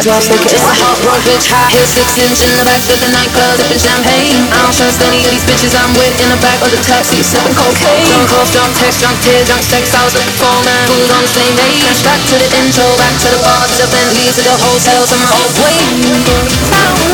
Just a hot kiss. It's a bitch, high heels, six inch in the back of the nightclub, sipping champagne. I don't trust any of these bitches I'm with in the back of the taxi, sipping cocaine. Drunk calls, drunk texts, drunk tears, drunk sex. I was looking for man who on the same. Back to the intro, back to the bar, to the Bentley, to the hotel, to my old way.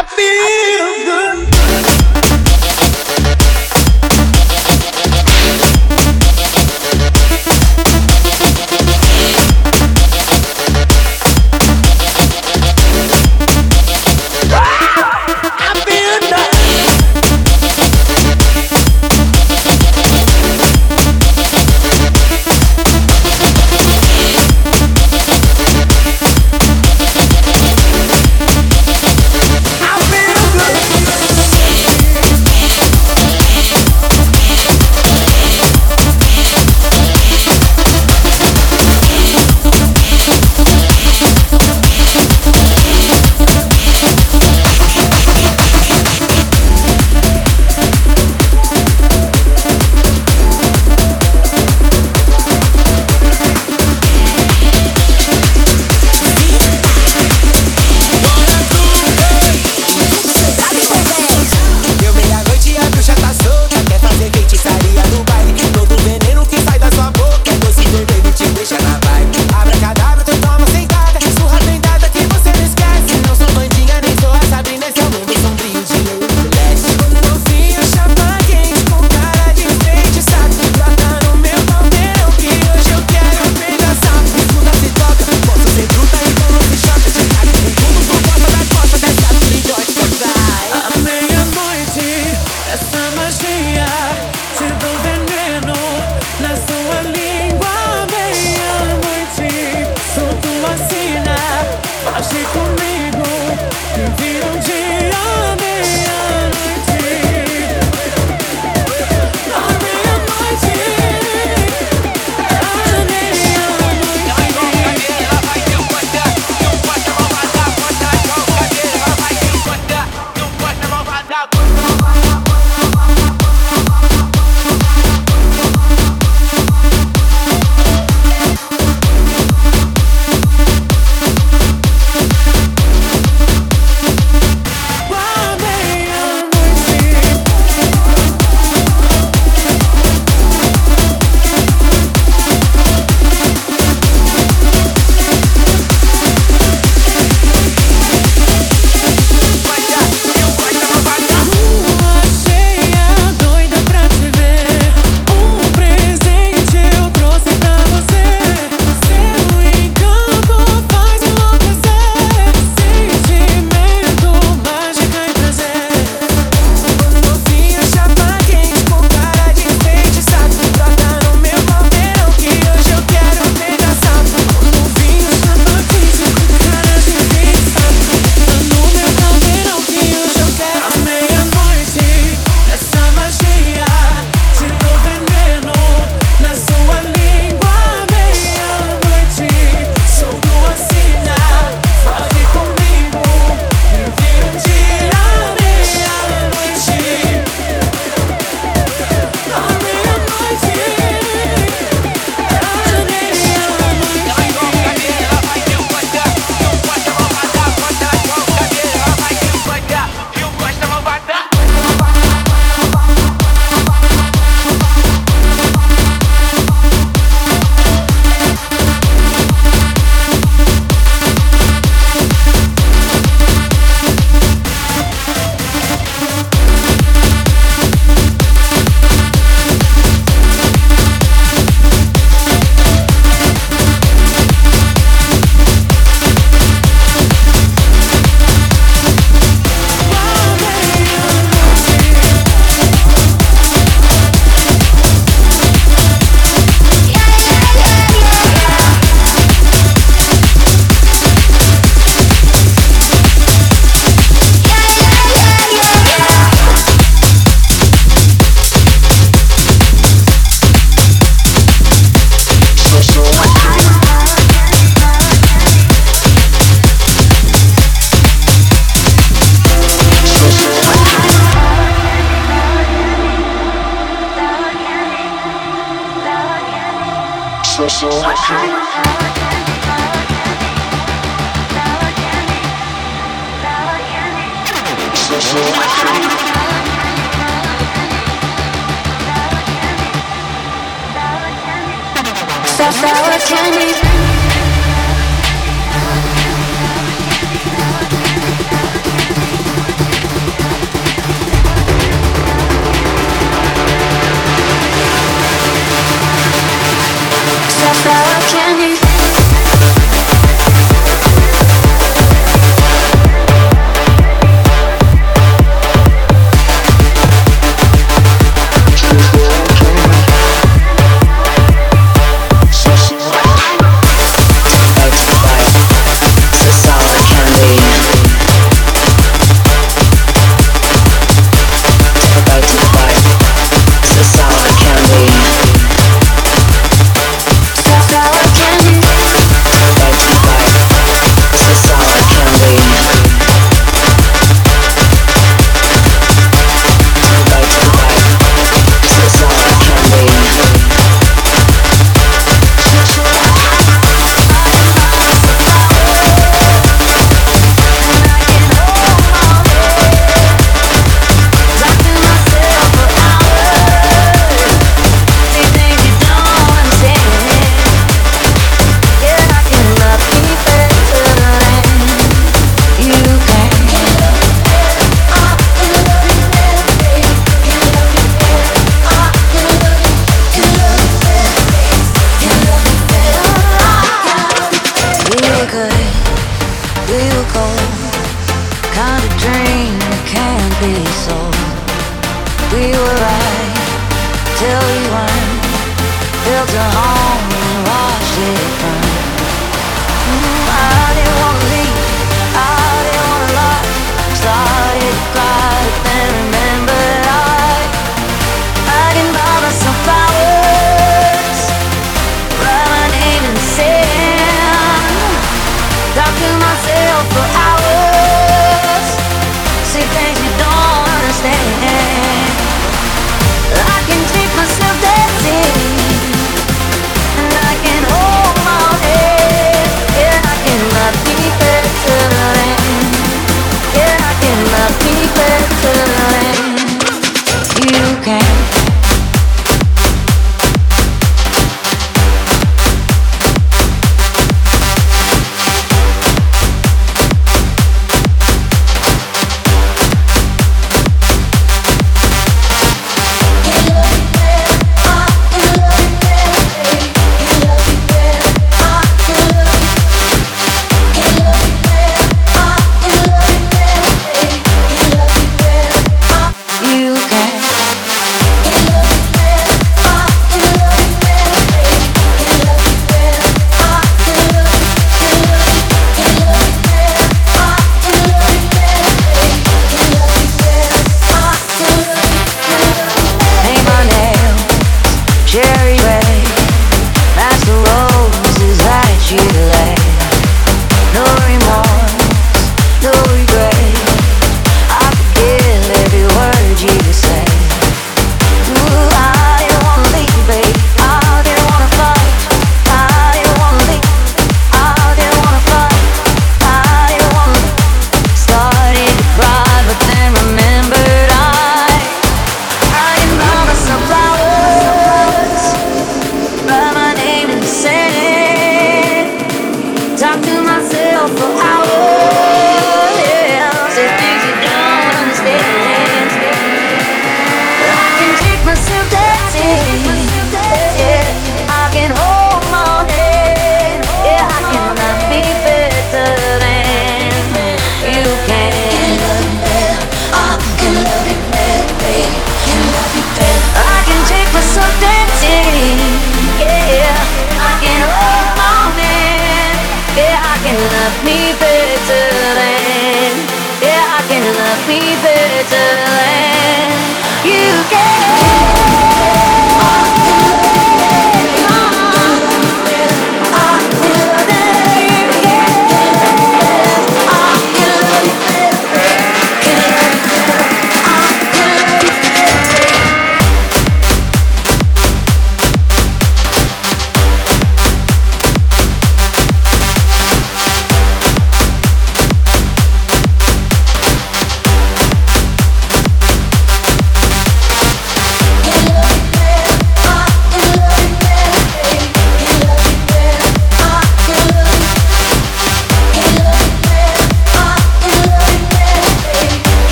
I feel good.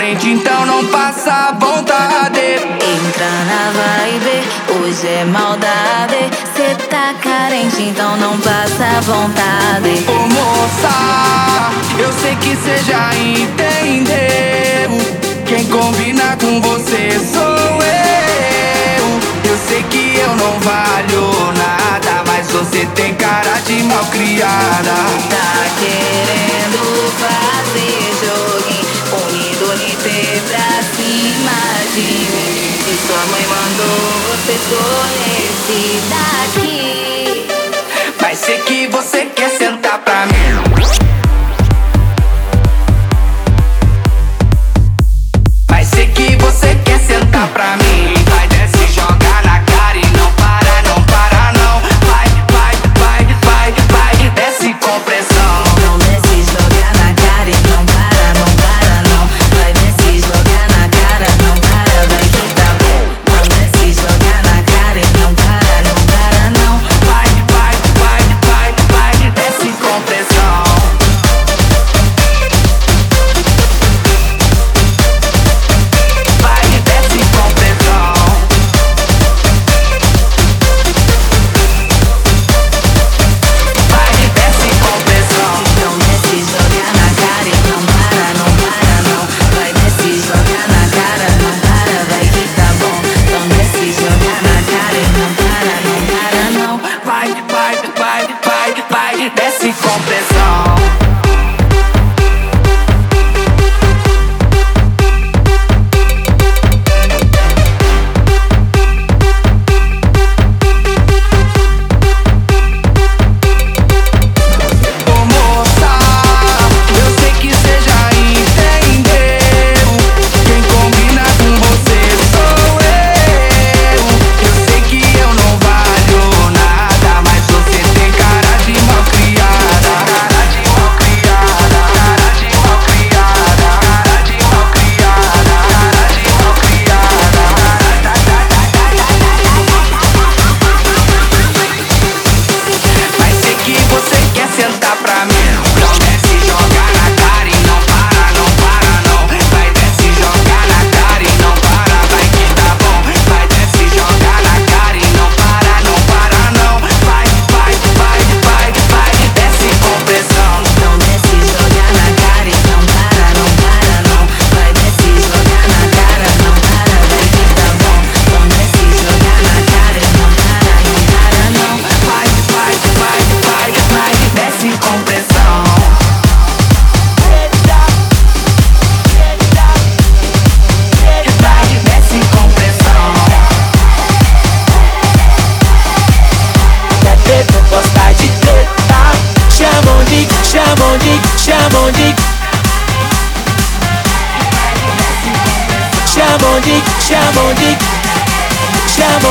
Ain't you? escolher se daqui. Mas sei que você quer sentar pra mim.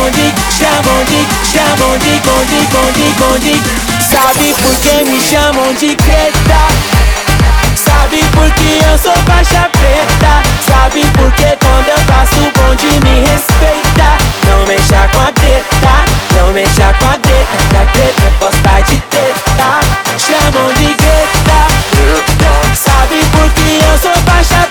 bonde, chamam de, chamam de bonde, bonde, bonde. Sabe por que me chamam de preta? Sabe por que eu sou faixa preta? Sabe por que quando eu faço o bonde me respeita? Não mexa com a treta, não mexa com a treta, que a treta gosta de treta. Chamam de greta, sabe por que eu sou faixa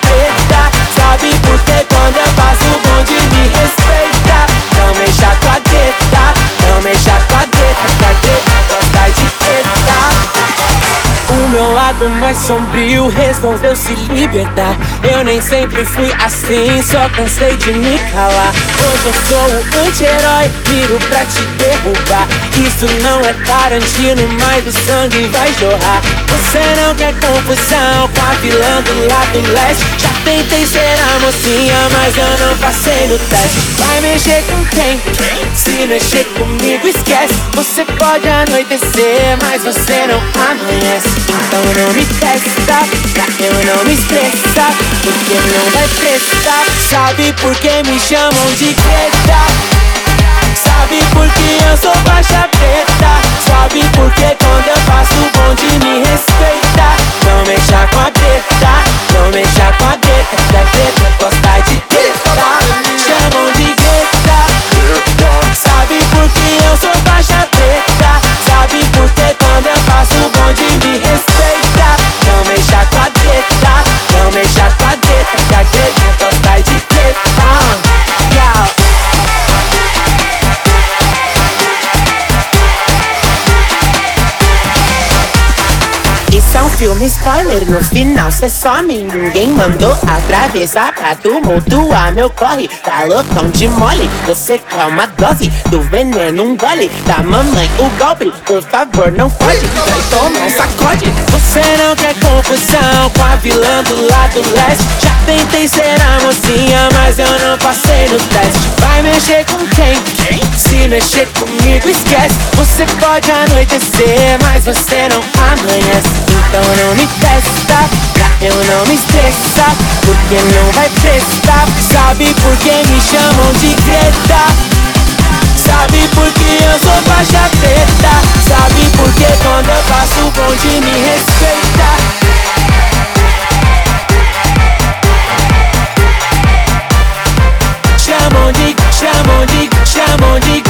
mais sombrio resolveu se libertar. Eu nem sempre fui assim, só cansei de me calar. Hoje eu sou o anti-herói, viro pra te derrubar. Isso não é Tarantino, mas o sangue vai jorrar. Você não quer confusão com a vilã do lado leste. Já tentei ser a mocinha, mas eu não passei no teste. Vai mexer com quem? Se mexer comigo, esquece. Você pode anoitecer, mas você não amanhece. Então não me testa, eu não me estressar. Porque não vai prestar. Sabe por que me chamam de Greta? Sabe por que eu sou faixa preta? Sabe por que quando eu faço bonde me respeita? Não mexa com a treta, não mexa com a treta. Da treta gosta de filme spoiler, no final cê some Ninguém mandou atravessar pra tumultuar meu corre. Tá loucão de mole, você quer uma dose Do veneno, um gole Da mamãe, o golpe, por favor não pode. Vai tomar sacode. Você não quer confusão com a vilã do lado leste. Já tentei ser a mocinha, mas eu não passei no teste. Vai mexer com quem? Se mexer comigo, esquece Você pode anoitecer, mas você não amanhece então não me testa, pra eu não me estressar Porque não vai prestar Sabe por que me chamam de Greta? Sabe por que eu sou faixa preta? Sabe por que quando eu faço o bonde me respeita? Chamam de, chamam de, chamam de.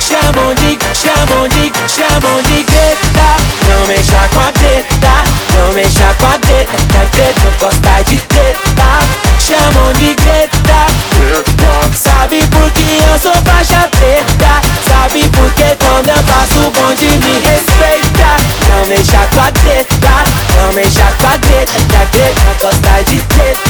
Chamam de, chamam de, chamam de Não mexa com a treta, não mexa com a treta gosta de treta. Chamam de Sabe por que eu sou faixa preta? Sabe por que quando eu passo o bonde me respeita? Não mexa com a treta, não mexa com a treta Que a treta gosta de treta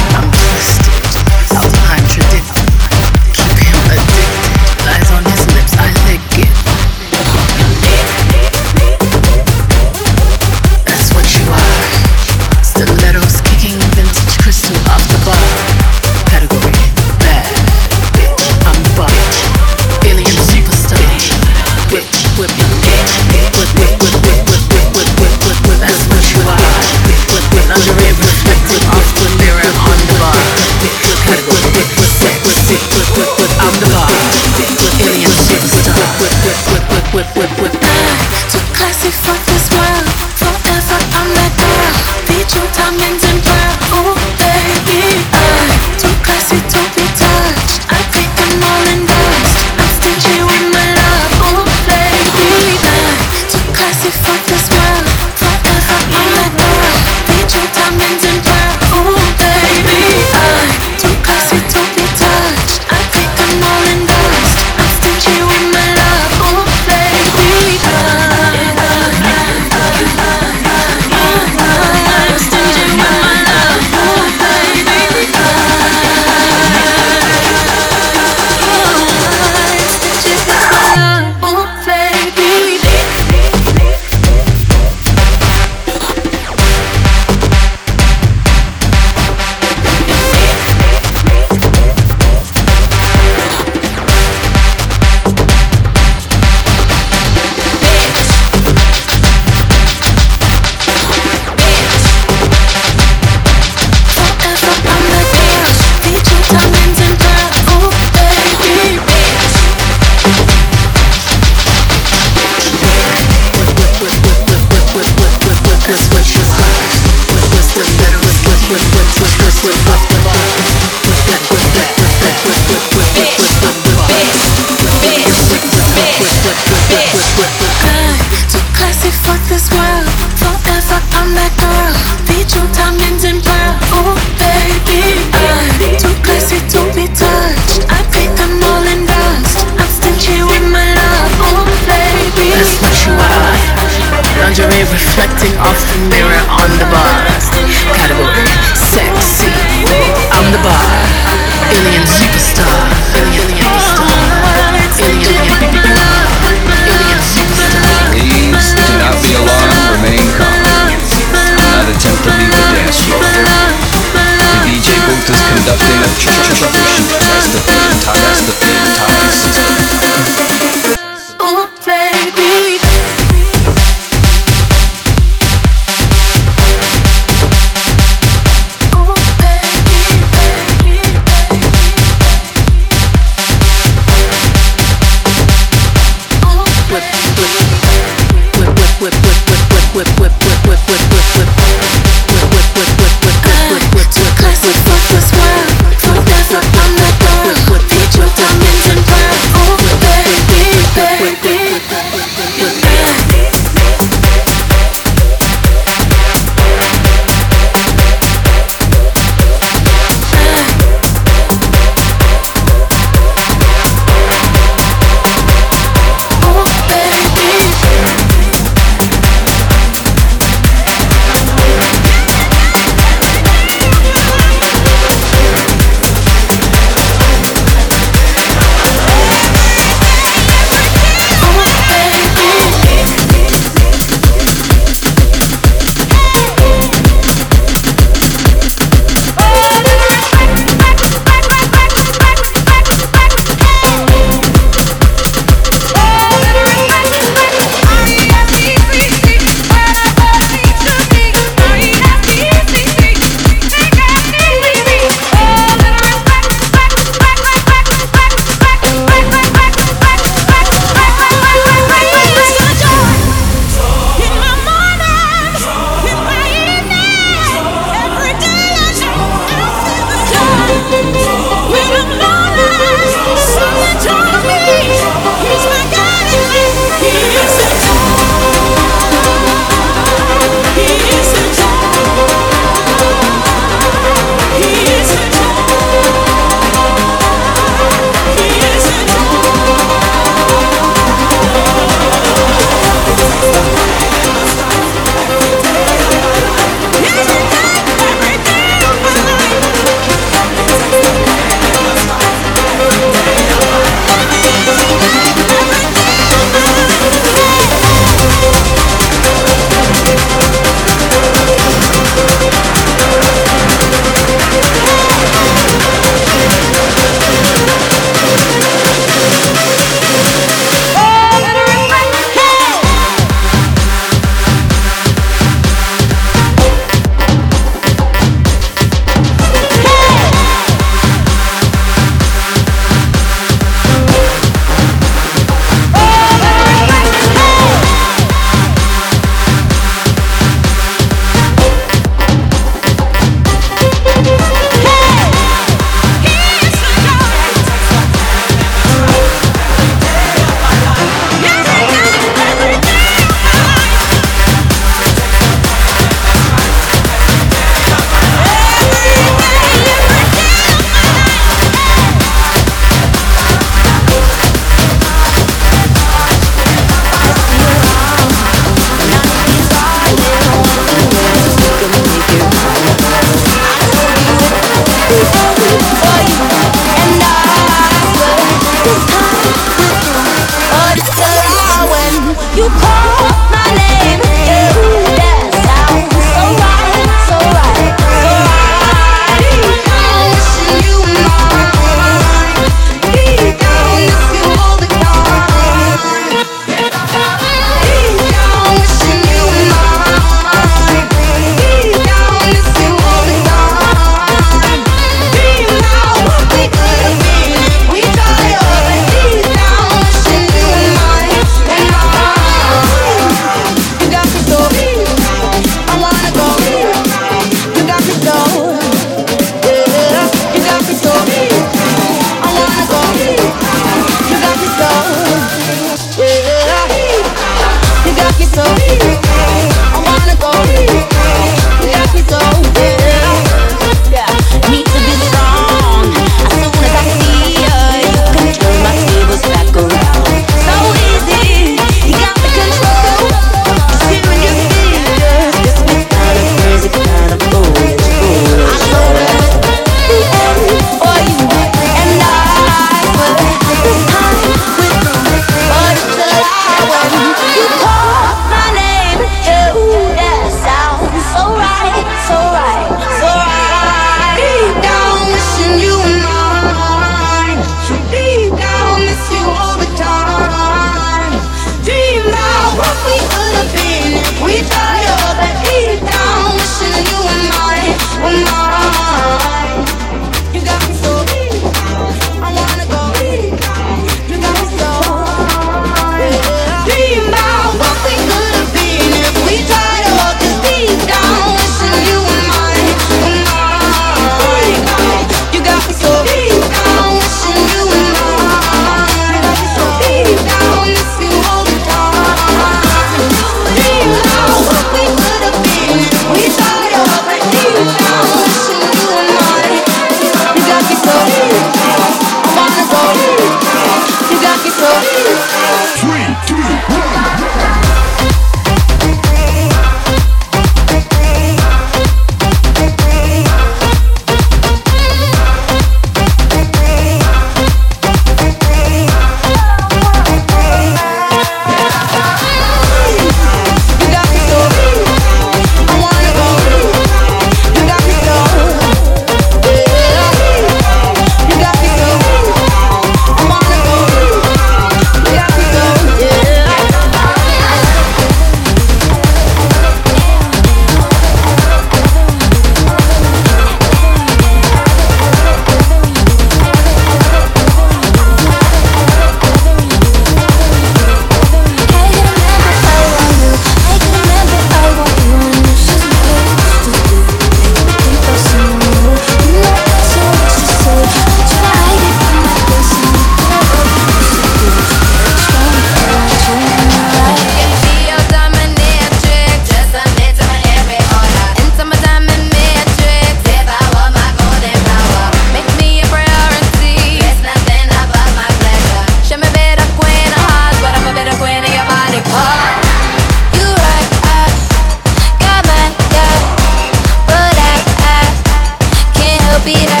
be that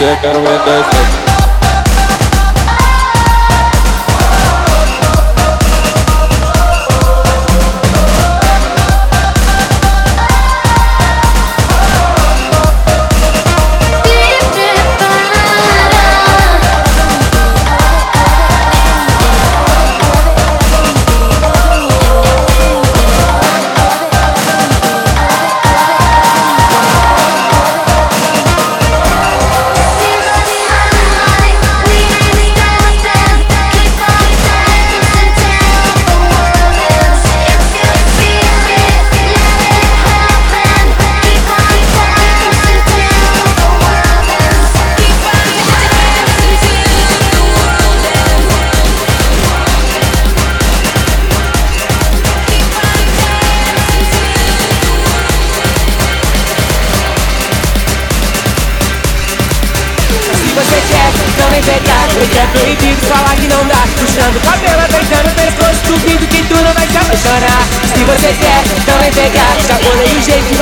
check out with us.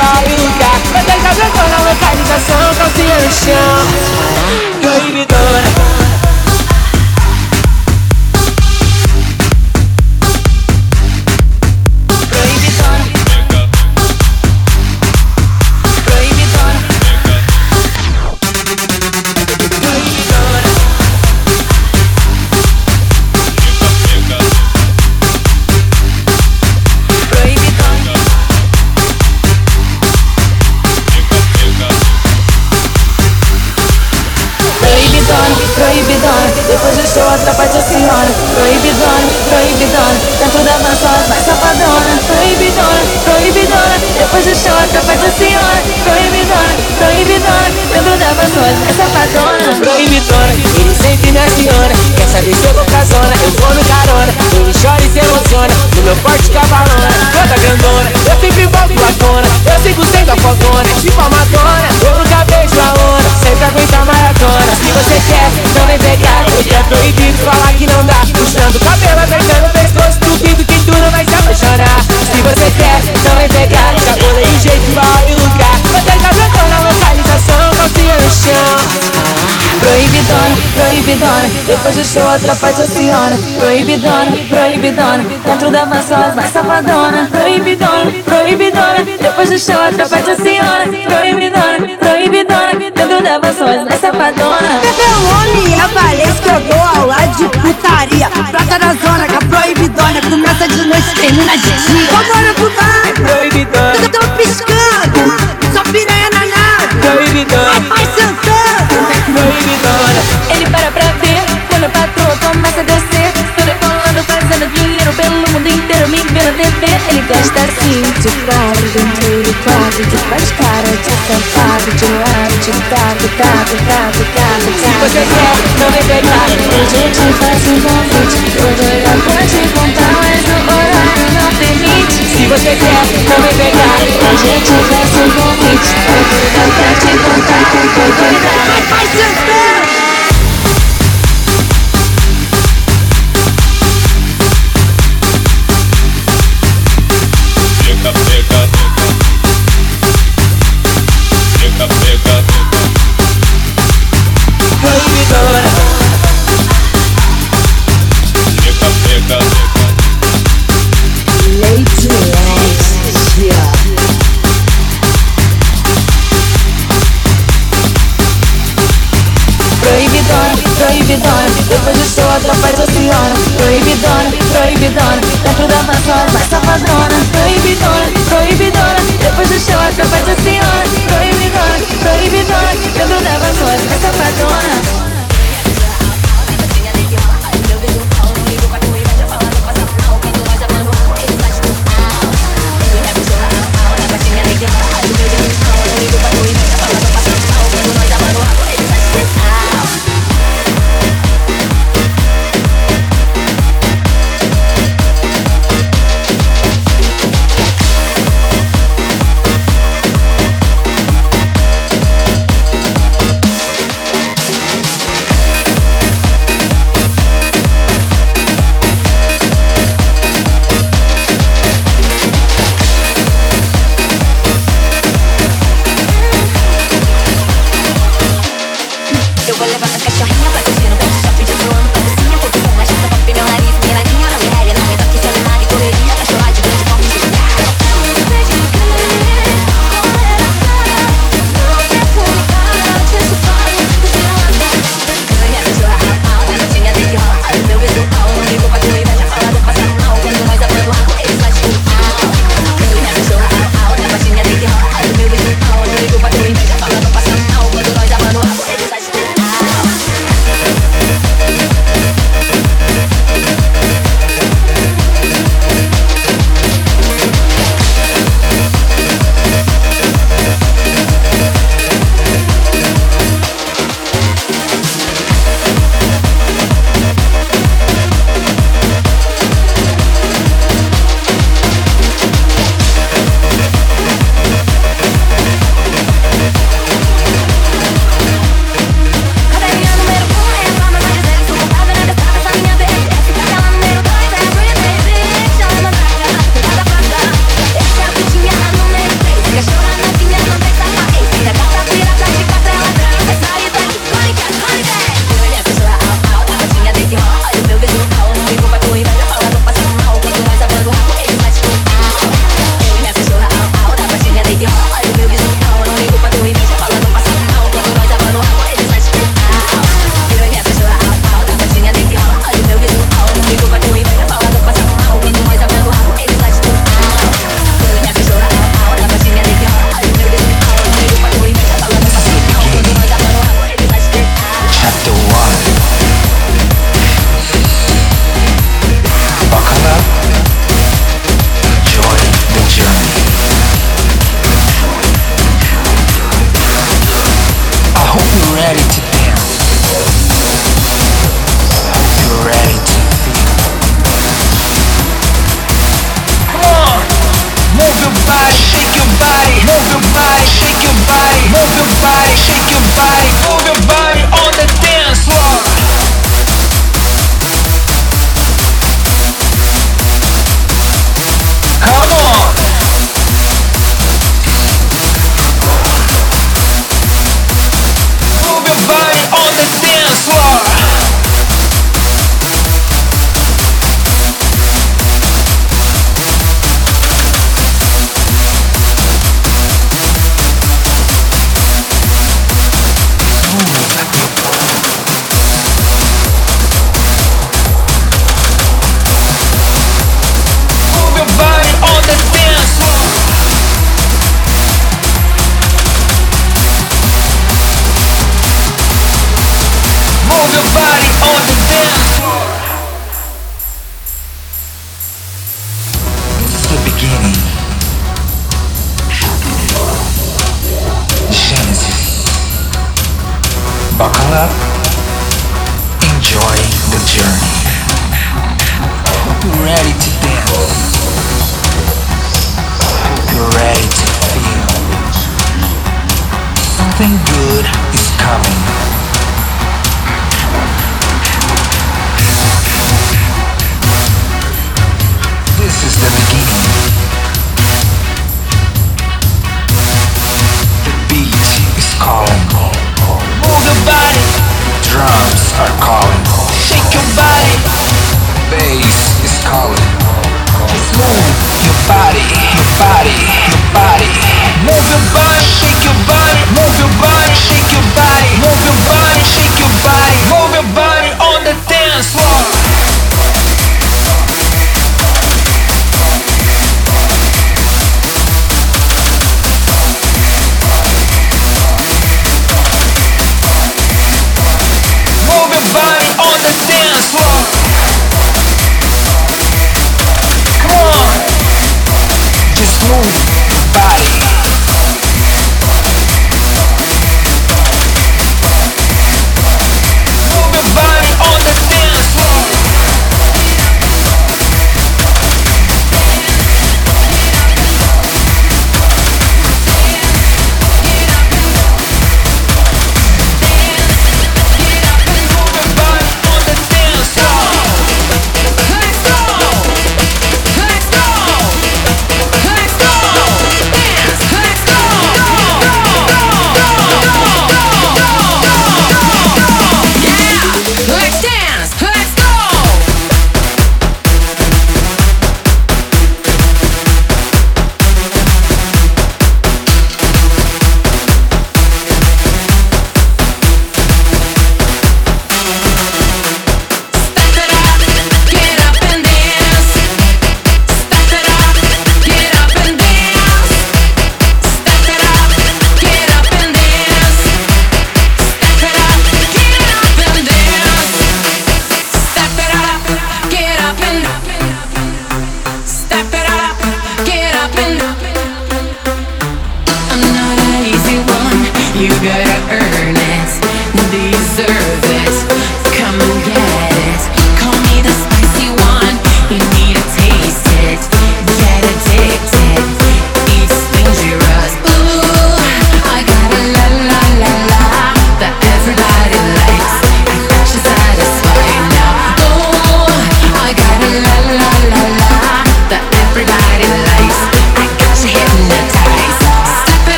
Lugar Vai deixar jogando na localização Calcinha no chão. Proibidona Depois do show atrapalha a senhora Proibidona, proibidona Dentro da as mais safadona Proibidona, proibidona. Depois do show atrapalha a senhora Proibidona, proibidona Dentro da as mais safadona Pepelone é Valência que eu dou aula de putaria. Prata na zona que a proibidona Começa de noite, termina de dia. Vambora TV Ele gosta assim de quadro Dentro do quadro De faz cara de safado De lado, de taco, taco, taco, taco Se você quer, não vem pegar? Eu te faço um convite eu já pode contar Mas o horário não permite. Se você quer, não vem pegar. Hoje eu te faço um convite eu já pode contar com todo Vai sentando Pega, Show atrapalha a senhora. Proibidona, proibidona Dentro da as mais safadona Proibidona, proibidona Depois do show atrapalha a senhora. Proibidona, proibidona Dentro da as mais safadona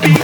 be